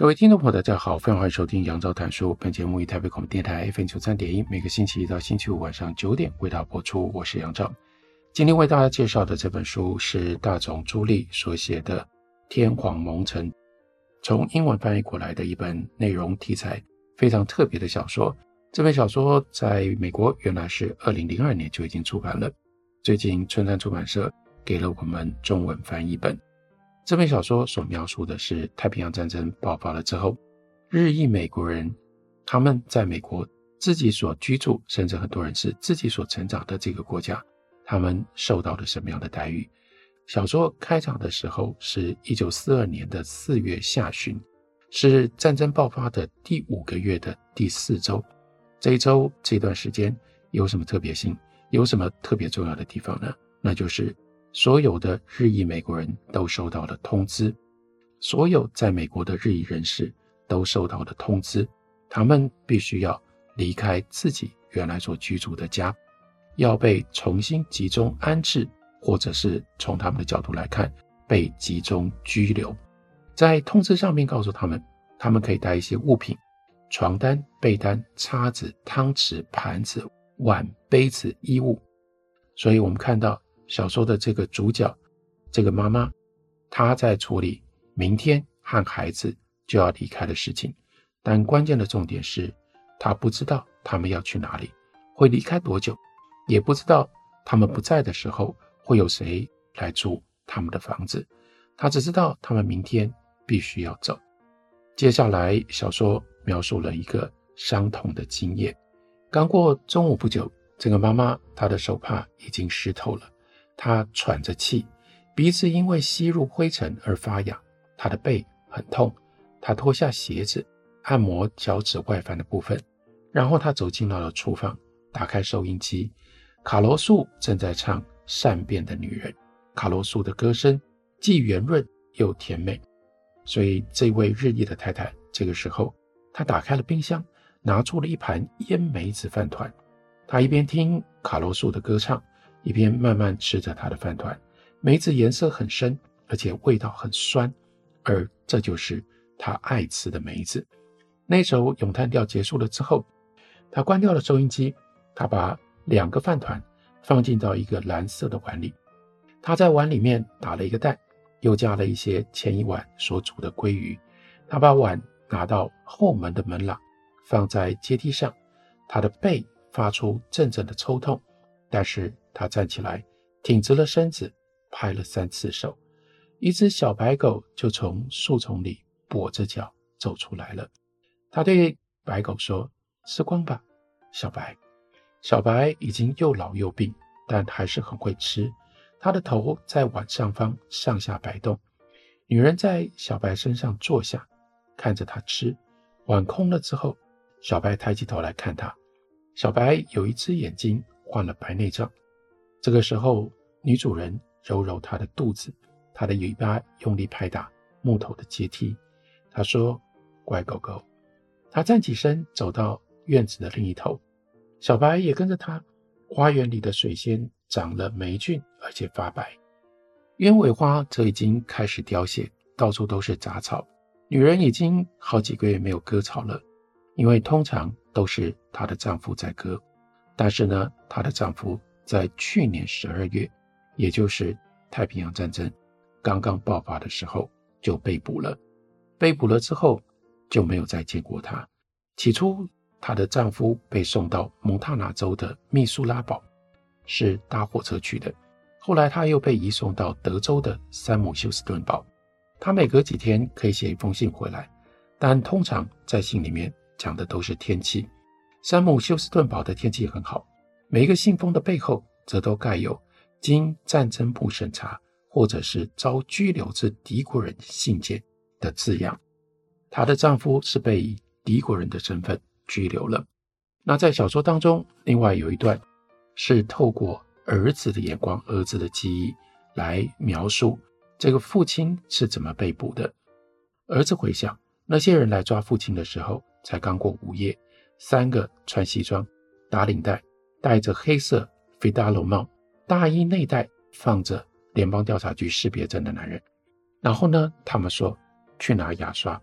各位听众朋友，大家好，非常欢迎收听杨照谈书。本节目以台北广播电台 FM 九三点一，每个星期一到星期五晚上九点为大家播出。我是杨照。今天为大家介绍的这本书是大塚朱莉所写的《天皇蒙尘》，从英文翻译过来的一本内容题材非常特别的小说。这本小说在美国原来是二零零二年就已经出版了，最近春山出版社给了我们中文翻译本。这本小说所描述的是太平洋战争爆发了之后，日裔美国人他们在美国自己所居住，甚至很多人是自己所成长的这个国家，他们受到了什么样的待遇？小说开场的时候是一九四二年的四月下旬，是战争爆发的第五个月的第四周。这一周这段时间有什么特别性？有什么特别重要的地方呢？那就是。所有的日裔美国人都收到了通知，所有在美国的日裔人士都收到了通知，他们必须要离开自己原来所居住的家，要被重新集中安置，或者是从他们的角度来看，被集中拘留。在通知上面告诉他们，他们可以带一些物品：床单、被单、叉子、汤匙、盘子、碗、杯子、衣物。所以我们看到。小说的这个主角，这个妈妈，她在处理明天和孩子就要离开的事情，但关键的重点是，她不知道他们要去哪里，会离开多久，也不知道他们不在的时候会有谁来住他们的房子。她只知道他们明天必须要走。接下来，小说描述了一个伤痛的经验。刚过中午不久，这个妈妈她的手帕已经湿透了。他喘着气，鼻子因为吸入灰尘而发痒，他的背很痛。他脱下鞋子，按摩脚趾外翻的部分，然后他走进了厨房，打开收音机。卡罗素正在唱《善变的女人》，卡罗素的歌声既圆润又甜美，所以这位日裔的太太这个时候，她打开了冰箱，拿出了一盘腌梅子饭团。她一边听卡罗素的歌唱。一边慢慢吃着他的饭团，梅子颜色很深，而且味道很酸，而这就是他爱吃的梅子。那首咏叹调结束了之后，他关掉了收音机，他把两个饭团放进到一个蓝色的碗里，他在碗里面打了一个蛋，又加了一些前一晚所煮的鲑鱼。他把碗拿到后门的门廊，放在阶梯上，他的背发出阵阵的抽痛，但是。他站起来，挺直了身子，拍了三次手，一只小白狗就从树丛里跛着脚走出来了。他对白狗说：“吃光吧，小白。”小白已经又老又病，但还是很会吃。他的头在碗上方上下摆动。女人在小白身上坐下，看着他吃。碗空了之后，小白抬起头来看他。小白有一只眼睛患了白内障。这个时候，女主人揉揉她的肚子，她的尾巴用力拍打木头的阶梯。她说：“乖狗狗。”她站起身，走到院子的另一头。小白也跟着她。花园里的水仙长了霉菌，而且发白。鸢尾花则已经开始凋谢，到处都是杂草。女人已经好几个月没有割草了，因为通常都是她的丈夫在割。但是呢，她的丈夫。在去年十二月，也就是太平洋战争刚刚爆发的时候，就被捕了。被捕了之后，就没有再见过她。起初，她的丈夫被送到蒙大拿州的密苏拉堡，是搭火车去的。后来，她又被移送到德州的山姆休斯顿堡。她每隔几天可以写一封信回来，但通常在信里面讲的都是天气。山姆休斯顿堡的天气很好。每一个信封的背后，则都盖有经战争部审查或者是遭拘留之敌国人信件的字样。她的丈夫是被以敌国人的身份拘留了。那在小说当中，另外有一段是透过儿子的眼光、儿子的记忆来描述这个父亲是怎么被捕的。儿子回想，那些人来抓父亲的时候，才刚过午夜，三个穿西装、打领带、戴着黑色费达罗帽、大衣内袋放着联邦调查局识别证的男人。然后呢，他们说去拿牙刷。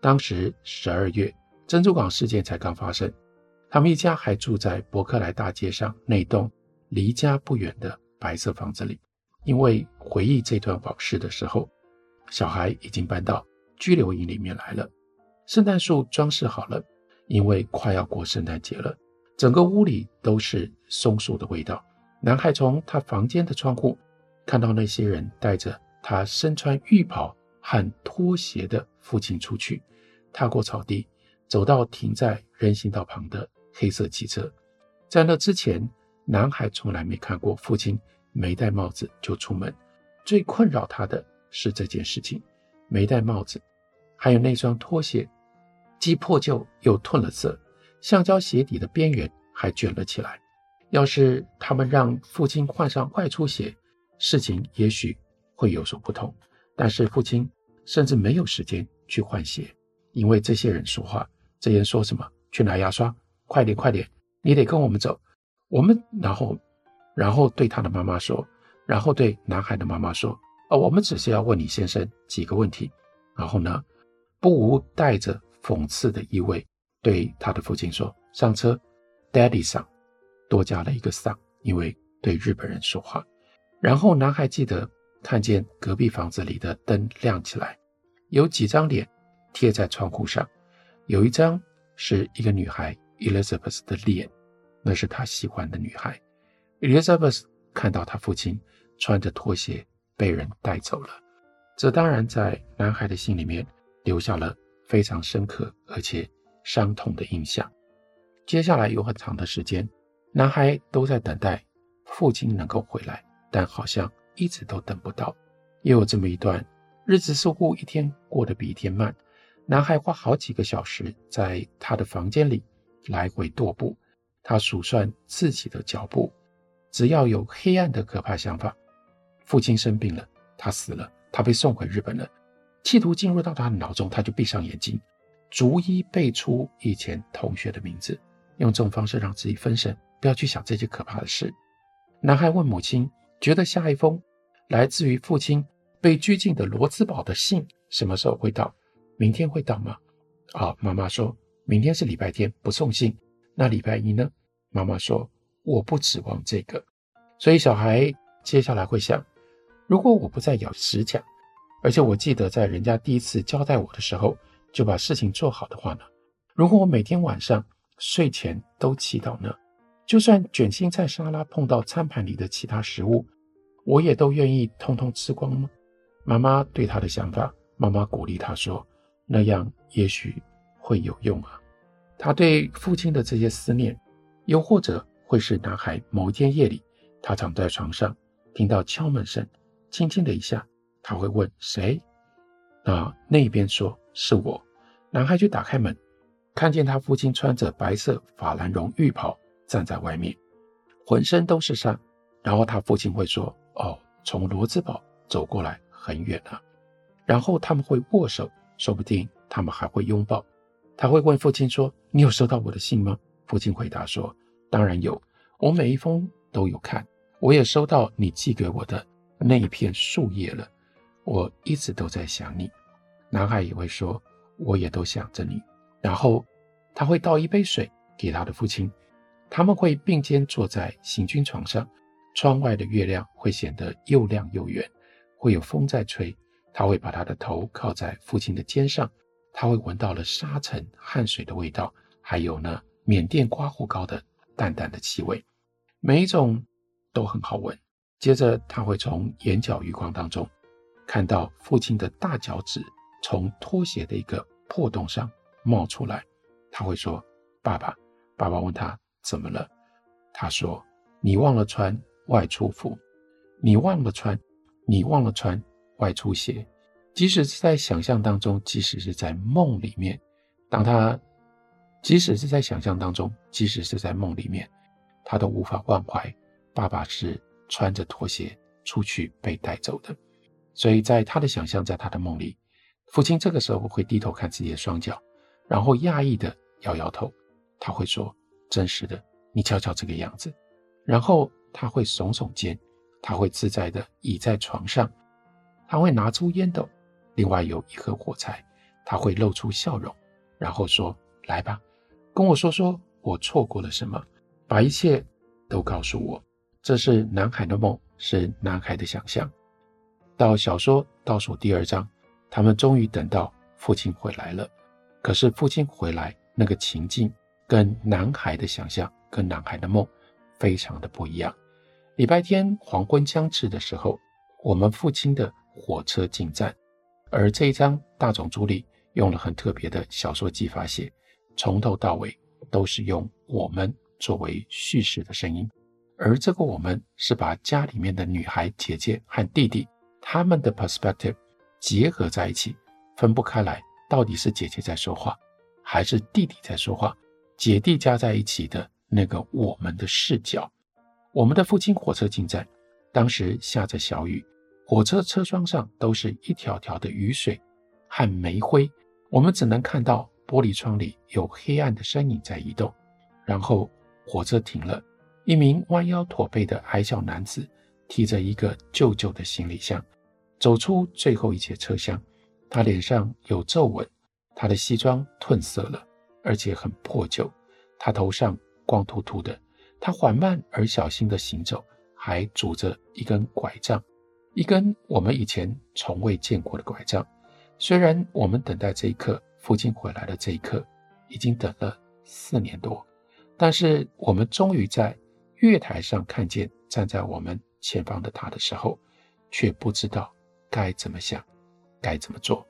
当时十二月，珍珠港事件才刚发生，他们一家还住在伯克莱大街上那栋离家不远的白色房子里。因为回忆这段往事的时候，小孩已经搬到拘留营里面来了。圣诞树装饰好了，因为快要过圣诞节了，整个屋里都是松树的味道。男孩从他房间的窗户看到那些人带着他身穿浴袍和拖鞋的父亲出去，踏过草地，走到停在人行道旁的黑色汽车。在那之前，男孩从来没看过父亲没戴帽子就出门。最困扰他的是这件事情：没戴帽子，还有那双拖鞋。既破旧又褪了色，橡胶鞋底的边缘还卷了起来。要是他们让父亲换上外出鞋，事情也许会有所不同。但是父亲甚至没有时间去换鞋，因为这些人说话，这些人说什么？去拿牙刷，快点快点，你得跟我们走。我们然后，然后对他的妈妈说，然后对男孩的妈妈说：“哦，我们只是要问你先生几个问题。”然后呢，不无带着。讽刺的意味，对他的父亲说：“上车，Daddy 上。”多加了一个上，因为对日本人说话。然后男孩记得看见隔壁房子里的灯亮起来，有几张脸贴在窗户上，有一张是一个女孩 Elizabeth 的脸，那是他喜欢的女孩。Elizabeth 看到他父亲穿着拖鞋被人带走了，这当然在男孩的心里面留下了。非常深刻而且伤痛的印象。接下来有很长的时间，男孩都在等待父亲能够回来，但好像一直都等不到。也有这么一段日子，似乎一天过得比一天慢。男孩花好几个小时在他的房间里来回踱步，他数算自己的脚步。只要有黑暗的可怕想法，父亲生病了，他死了，他被送回日本了。企图进入到他的脑中，他就闭上眼睛，逐一背出以前同学的名字，用这种方式让自己分神，不要去想这些可怕的事。男孩问母亲：“觉得下一封来自于父亲被拘禁的罗兹堡的信什么时候会到？明天会到吗？”啊，妈妈说：“明天是礼拜天，不送信。那礼拜一呢？”妈妈说：“我不指望这个。”所以小孩接下来会想：如果我不再咬指甲。而且我记得，在人家第一次交代我的时候，就把事情做好的话呢，如果我每天晚上睡前都祈祷呢，就算卷心菜沙拉碰到餐盘里的其他食物，我也都愿意通通吃光吗？妈妈对他的想法，妈妈鼓励他说：“那样也许会有用啊。”他对父亲的这些思念，又或者会是男孩某一天夜里，他躺在床上，听到敲门声，轻轻的一下。他会问谁？那那边说是我。男孩就打开门，看见他父亲穿着白色法兰绒浴袍站在外面，浑身都是伤。然后他父亲会说：“哦，从罗兹堡走过来很远啊。”然后他们会握手，说不定他们还会拥抱。他会问父亲说：“你有收到我的信吗？”父亲回答说：“当然有，我每一封都有看，我也收到你寄给我的那一片树叶了。”我一直都在想你，男孩也会说，我也都想着你。然后他会倒一杯水给他的父亲，他们会并肩坐在行军床上，窗外的月亮会显得又亮又圆，会有风在吹。他会把他的头靠在父亲的肩上，他会闻到了沙尘、汗水的味道，还有呢，缅甸刮胡膏的淡淡的气味，每一种都很好闻。接着他会从眼角余光当中。看到父亲的大脚趾从拖鞋的一个破洞上冒出来，他会说：“爸爸。”爸爸问他怎么了，他说：“你忘了穿外出服，你忘了穿你忘了穿外出鞋。即使是在想象当中，即使是在梦里面，当他，即使是在想象当中，即使是在梦里面，他都无法忘怀爸爸是穿着拖鞋出去被带走的。所以在他的想象，在他的梦里，父亲这个时候会低头看自己的双脚，然后讶异地摇摇头。他会说：“真实的，你瞧瞧这个样子。”然后他会耸耸肩，他会自在地倚在床上，他会拿出烟斗。另外有一盒火柴，他会露出笑容，然后说：“来吧，跟我说说我错过了什么，把一切都告诉我。”这是男孩的梦，是男孩的想象。到小说倒数第二章，他们终于等到父亲回来了。可是父亲回来那个情境，跟男孩的想象，跟男孩的梦非常的不一样。礼拜天黄昏将至的时候，我们父亲的火车进站。而这一章大塚朱里用了很特别的小说技法写，从头到尾都是用我们作为叙事的声音，而这个我们是把家里面的女孩姐姐和弟弟他们的 perspective 结合在一起，分不开来，到底是姐姐在说话，还是弟弟在说话？姐弟加在一起的那个我们的视角，我们的父亲火车进站，当时下着小雨。火车车窗上都是一条条的雨水和煤灰，我们只能看到玻璃窗里有黑暗的身影在移动。然后火车停了，一名弯腰驼背的矮小男子提着一个旧旧的行李箱走出最后一节车厢。他脸上有皱纹，他的西装褪色了，而且很破旧。他头上光秃秃的，他缓慢而小心地行走，还拄着一根拐杖。一根我们以前从未见过的拐杖。虽然我们等待这一刻，父亲回来的这一刻，已经等了四年多，但是我们终于在月台上看见站在我们前方的他的时候，却不知道该怎么想，该怎么做。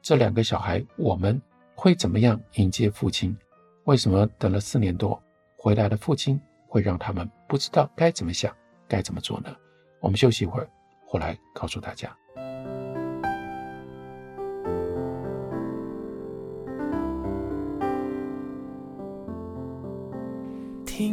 这两个小孩，我们会怎么样迎接父亲？为什么等了四年多，回来的父亲会让他们不知道该怎么想，该怎么做呢？我们休息一会儿。后来告诉大家，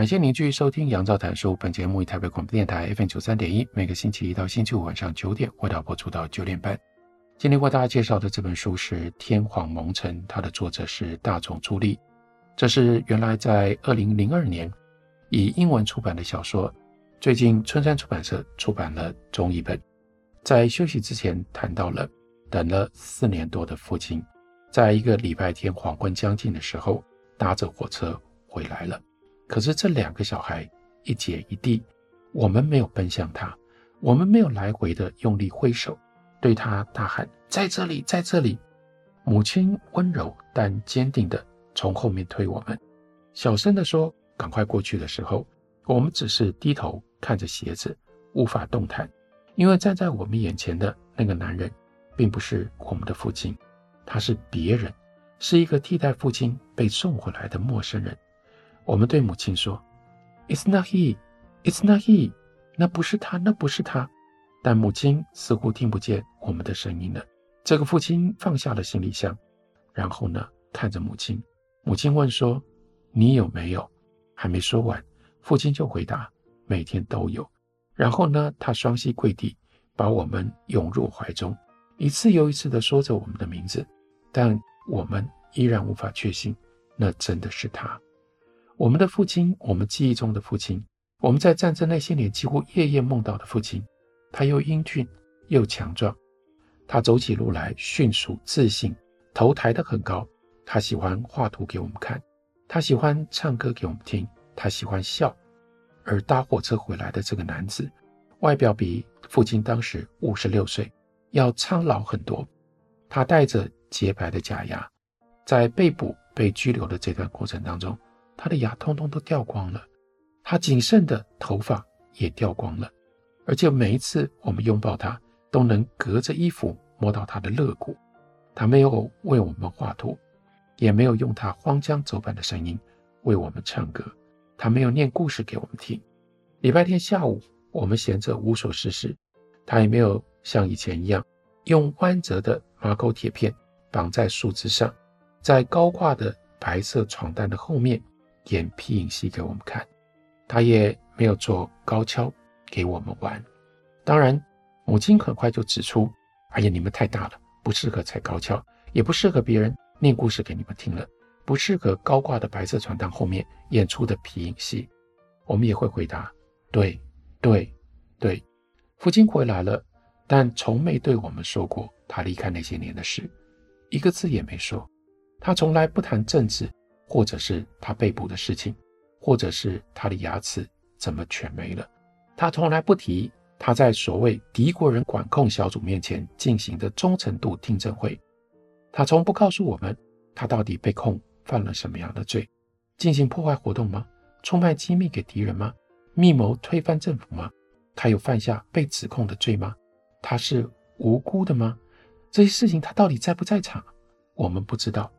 感谢您继续收听杨照谈书。本节目以台北广播电台 FM 九三点一，每个星期一到星期五晚上九点，为大家播出到九点半。今天为大家介绍的这本书是《天皇蒙尘》，它的作者是大冢朱莉。这是原来在二零零二年以英文出版的小说，最近春山出版社出版了中译本。在休息之前谈到了等了四年多的父亲，在一个礼拜天黄昏将近的时候，搭着火车回来了。可是这两个小孩一姐一弟，我们没有奔向他，我们没有来回的用力挥手，对他大喊：“在这里，在这里！”母亲温柔但坚定的从后面推我们，小声的说：“赶快过去”的时候，我们只是低头看着鞋子，无法动弹，因为站在我们眼前的那个男人，并不是我们的父亲，他是别人，是一个替代父亲被送回来的陌生人。我们对母亲说：“It's not he, it's not he。”那不是他，那不是他。但母亲似乎听不见我们的声音了。这个父亲放下了行李箱，然后呢，看着母亲。母亲问说：“你有没有？”还没说完，父亲就回答：“每天都有。”然后呢，他双膝跪地，把我们拥入怀中，一次又一次地说着我们的名字。但我们依然无法确信，那真的是他。我们的父亲，我们记忆中的父亲，我们在战争那些年几乎夜夜梦到的父亲，他又英俊又强壮，他走起路来迅速自信，头抬得很高，他喜欢画图给我们看，他喜欢唱歌给我们听，他喜欢笑。而搭火车回来的这个男子，外表比父亲当时五十六岁要苍老很多。他带着洁白的假牙，在被捕、被拘留的这段过程当中，他的牙通通都掉光了，他仅剩的头发也掉光了。而且每一次我们拥抱他，都能隔着衣服摸到他的肋骨。他没有为我们画图，也没有用他荒腔走板的声音为我们唱歌。他没有念故事给我们听。礼拜天下午，我们闲着无所事事，他也没有像以前一样用弯折的马口铁片绑在树枝上，在高挂的白色床单的后面演皮影戏给我们看。他也没有做高跷。给我们玩，当然，母亲很快就指出：“哎呀，你们太大了，不适合踩高跷，也不适合别人念故事给你们听了，不适合高挂的白色床单后面演出的皮影戏。”我们也会回答：“对，对，对。”父亲回来了，但从没对我们说过他离开那些年的事，一个字也没说。他从来不谈政治，或者是他被捕的事情，或者是他的牙齿怎么全没了。他从来不提他在所谓敌国人管控小组面前进行的忠诚度听证会，他从不告诉我们他到底被控犯了什么样的罪，进行破坏活动吗？出卖机密给敌人吗？密谋推翻政府吗？他有犯下被指控的罪吗？他是无辜的吗？这些事情他到底在不在场？我们不知道，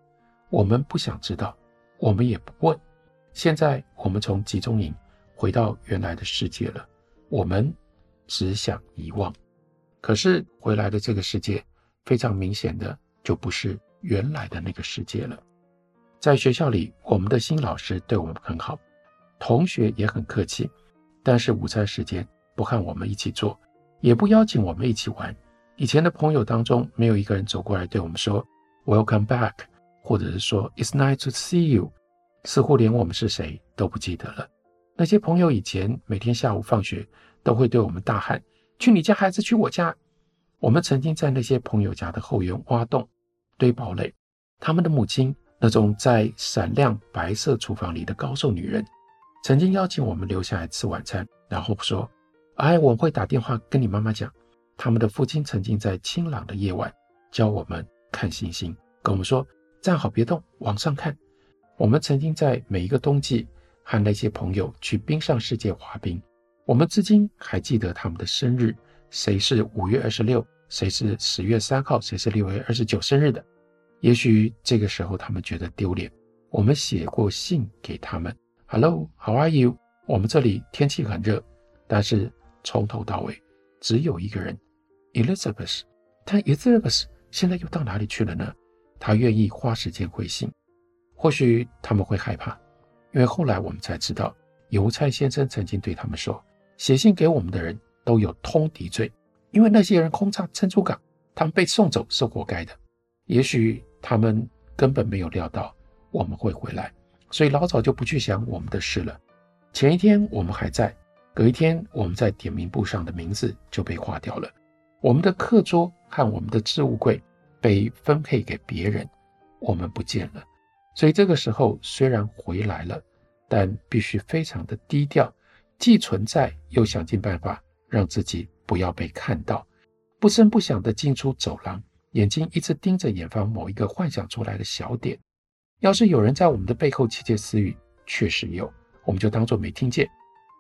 我们不想知道，我们也不问。现在我们从集中营回到原来的世界了。我们只想遗忘，可是回来的这个世界非常明显的就不是原来的那个世界了。在学校里，我们的新老师对我们很好，同学也很客气，但是午餐时间不和我们一起做，也不邀请我们一起玩。以前的朋友当中，没有一个人走过来对我们说 “Welcome back”，或者是说 “It's nice to see you”，似乎连我们是谁都不记得了。那些朋友以前每天下午放学都会对我们大喊：“去你家孩子去我家？”我们曾经在那些朋友家的后院挖洞、堆堡垒。他们的母亲，那种在闪亮白色厨房里的高瘦女人，曾经邀请我们留下来吃晚餐，然后说：“哎，我会打电话跟你妈妈讲。”他们的父亲曾经在清朗的夜晚教我们看星星，跟我们说：“站好别动，往上看。”我们曾经在每一个冬季。和那些朋友去冰上世界滑冰，我们至今还记得他们的生日，谁是五月二十六，谁是十月三号，谁是六月二十九生日的。也许这个时候他们觉得丢脸，我们写过信给他们，Hello，How are you？我们这里天气很热，但是从头到尾只有一个人，Elizabeth。但 Elizabeth 现在又到哪里去了呢？他愿意花时间回信，或许他们会害怕。因为后来我们才知道，邮差先生曾经对他们说，写信给我们的人都有通敌罪，因为那些人轰炸珍珠港，他们被送走是活该的。也许他们根本没有料到我们会回来，所以老早就不去想我们的事了。前一天我们还在，隔一天我们在点名簿上的名字就被划掉了，我们的课桌和我们的置物柜被分配给别人，我们不见了。所以这个时候虽然回来了，但必须非常的低调，既存在又想尽办法让自己不要被看到，不声不响地进出走廊，眼睛一直盯着远方某一个幻想出来的小点。要是有人在我们的背后窃窃私语，确实有，我们就当作没听见；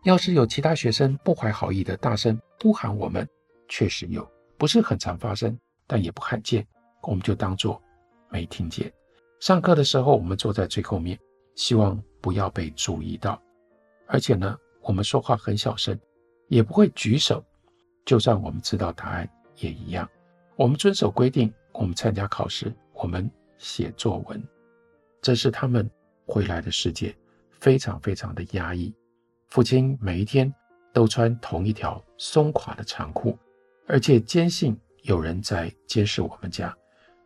要是有其他学生不怀好意的大声呼喊我们，确实有，不是很常发生，但也不罕见，我们就当作没听见。上课的时候，我们坐在最后面，希望不要被注意到。而且呢，我们说话很小声，也不会举手。就算我们知道答案也一样。我们遵守规定，我们参加考试，我们写作文。这是他们回来的世界，非常非常的压抑。父亲每一天都穿同一条松垮的长裤，而且坚信有人在监视我们家。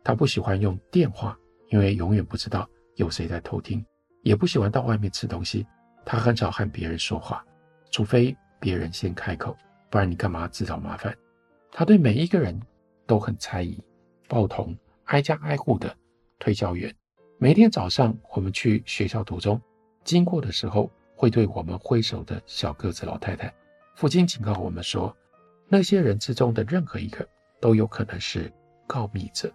他不喜欢用电话。因为永远不知道有谁在偷听，也不喜欢到外面吃东西。他很少和别人说话，除非别人先开口，不然你干嘛自找麻烦？他对每一个人都很猜疑，报童挨家挨户的推销员，每天早上我们去学校途中经过的时候，会对我们挥手的小个子老太太。父亲警告我们说，那些人之中的任何一个都有可能是告密者。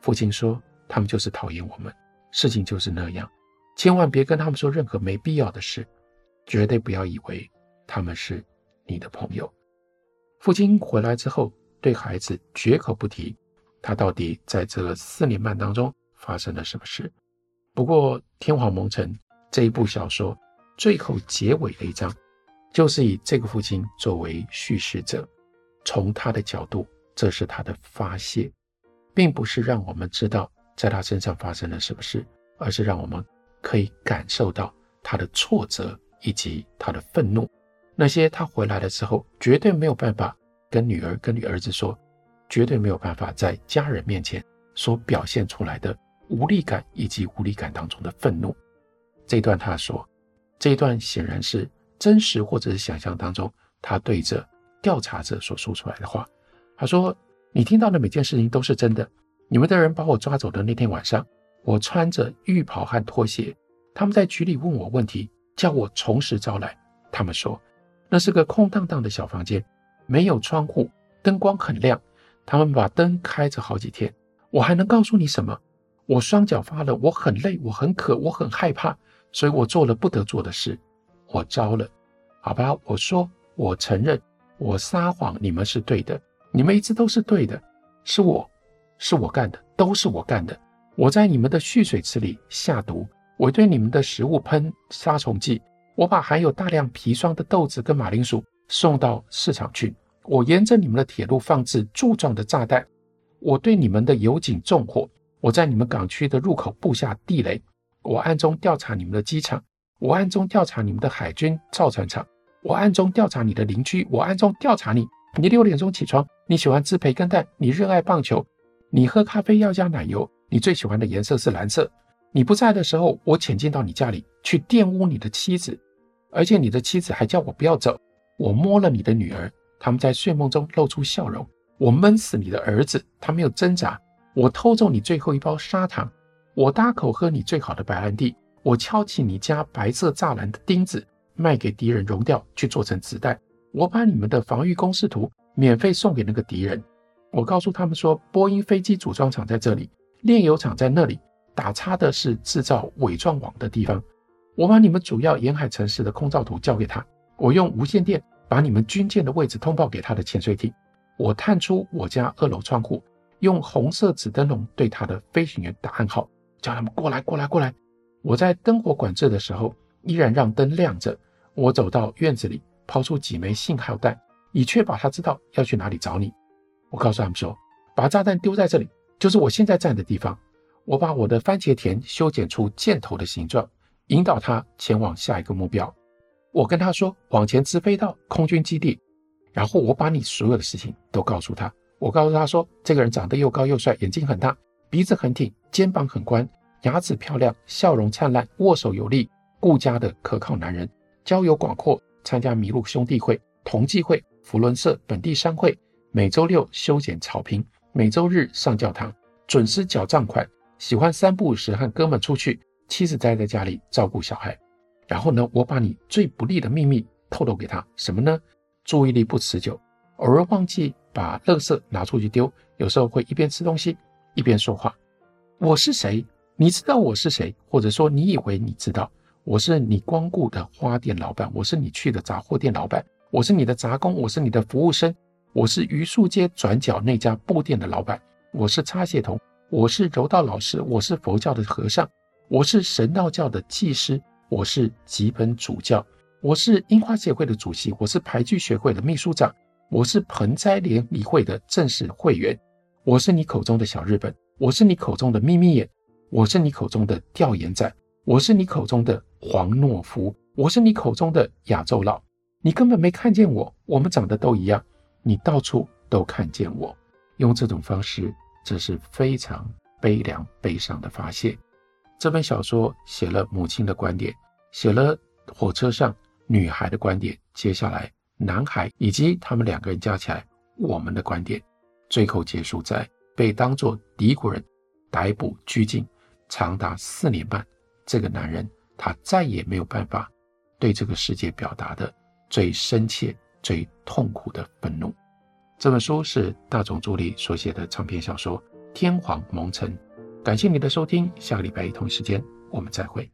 父亲说，他们就是讨厌我们，事情就是那样，千万别跟他们说任何没必要的事，绝对不要以为他们是你的朋友。父亲回来之后，对孩子绝口不提他到底在这四年半当中。发生了什么事？不过《天皇蒙尘》这一部小说最后结尾的一章，就是以这个父亲作为叙事者，从他的角度，这是他的发泄，并不是让我们知道在他身上发生了什么事，而是让我们可以感受到他的挫折以及他的愤怒。那些他回来的时候绝对没有办法跟女儿、跟女儿子说，绝对没有办法在家人面前所表现出来的。无力感以及无力感当中的愤怒，这一段他说，这一段显然是真实或者是想象当中他对着调查者所说出来的话。他说：“你听到的每件事情都是真的。你们的人把我抓走的那天晚上，我穿着浴袍和拖鞋，他们在局里问我问题，叫我从实招来。他们说那是个空荡荡的小房间，没有窗户，灯光很亮。他们把灯开着好几天。我还能告诉你什么？”我双脚发冷，我很累，我很渴，我很害怕，所以我做了不得做的事，我招了，好吧？我说，我承认，我撒谎，你们是对的，你们一直都是对的，是我，是我干的，都是我干的。我在你们的蓄水池里下毒，我对你们的食物喷杀虫剂，我把含有大量砒霜的豆子跟马铃薯送到市场去，我沿着你们的铁路放置柱状的炸弹，我对你们的油井纵火。我在你们港区的入口布下地雷，我暗中调查你们的机场，我暗中调查你们的海军造船厂，我暗中调查你的邻居，我暗中调查你。你六点钟起床，你喜欢吃培根蛋，你热爱棒球，你喝咖啡要加奶油，你最喜欢的颜色是蓝色。你不在的时候，我潜进到你家里去玷污你的妻子，而且你的妻子还叫我不要走。我摸了你的女儿，他们在睡梦中露出笑容。我闷死你的儿子，他没有挣扎。我偷走你最后一包砂糖，我大口喝你最好的白兰地，我敲起你家白色栅栏的钉子，卖给敌人熔掉去做成子弹。我把你们的防御工事图免费送给那个敌人。我告诉他们说，波音飞机组装厂在这里，炼油厂在那里，打叉的是制造伪装网的地方。我把你们主要沿海城市的空照图交给他，我用无线电把你们军舰的位置通报给他的潜水艇。我探出我家二楼窗户。用红色纸灯笼对他的飞行员打暗号，叫他们过来，过来，过来。我在灯火管制的时候，依然让灯亮着。我走到院子里，抛出几枚信号弹，以确保他知道要去哪里找你。我告诉他们说，把炸弹丢在这里，就是我现在站的地方。我把我的番茄田修剪出箭头的形状，引导他前往下一个目标。我跟他说，往前直飞到空军基地，然后我把你所有的事情都告诉他。我告诉他说，这个人长得又高又帅，眼睛很大，鼻子很挺，肩膀很宽，牙齿漂亮，笑容灿烂，握手有力，顾家的可靠男人，交友广阔，参加麋鹿兄弟会、同济会、福伦社、本地商会，每周六修剪草坪，每周日上教堂，准时缴账款，喜欢三不五时和哥们出去，妻子待在家里照顾小孩。然后呢，我把你最不利的秘密透露给他，什么呢？注意力不持久，偶尔忘记。把垃圾拿出去丢，有时候会一边吃东西一边说话。我是谁？你知道我是谁？或者说你以为你知道？我是你光顾的花店老板，我是你去的杂货店老板，我是你的杂工，我是你的服务生，我是榆树街转角那家布店的老板，我是擦鞋童，我是柔道老师，我是佛教的和尚，我是神道教的祭师，我是吉本主教，我是樱花协会的主席，我是牌具学会的秘书长。我是盆栽联谊会的正式会员，我是你口中的小日本，我是你口中的眯眯眼，我是你口中的调研仔，我是你口中的黄诺夫，我是你口中的亚洲佬，你根本没看见我，我们长得都一样，你到处都看见我，用这种方式，这是非常悲凉悲伤的发泄。这本小说写了母亲的观点，写了火车上女孩的观点，接下来。男孩以及他们两个人加起来，我们的观点，最后结束在被当作敌国人逮捕拘禁，长达四年半，这个男人他再也没有办法对这个世界表达的最深切、最痛苦的愤怒。这本书是大众助理所写的长篇小说《天皇蒙尘》。感谢你的收听，下个礼拜同一时间我们再会。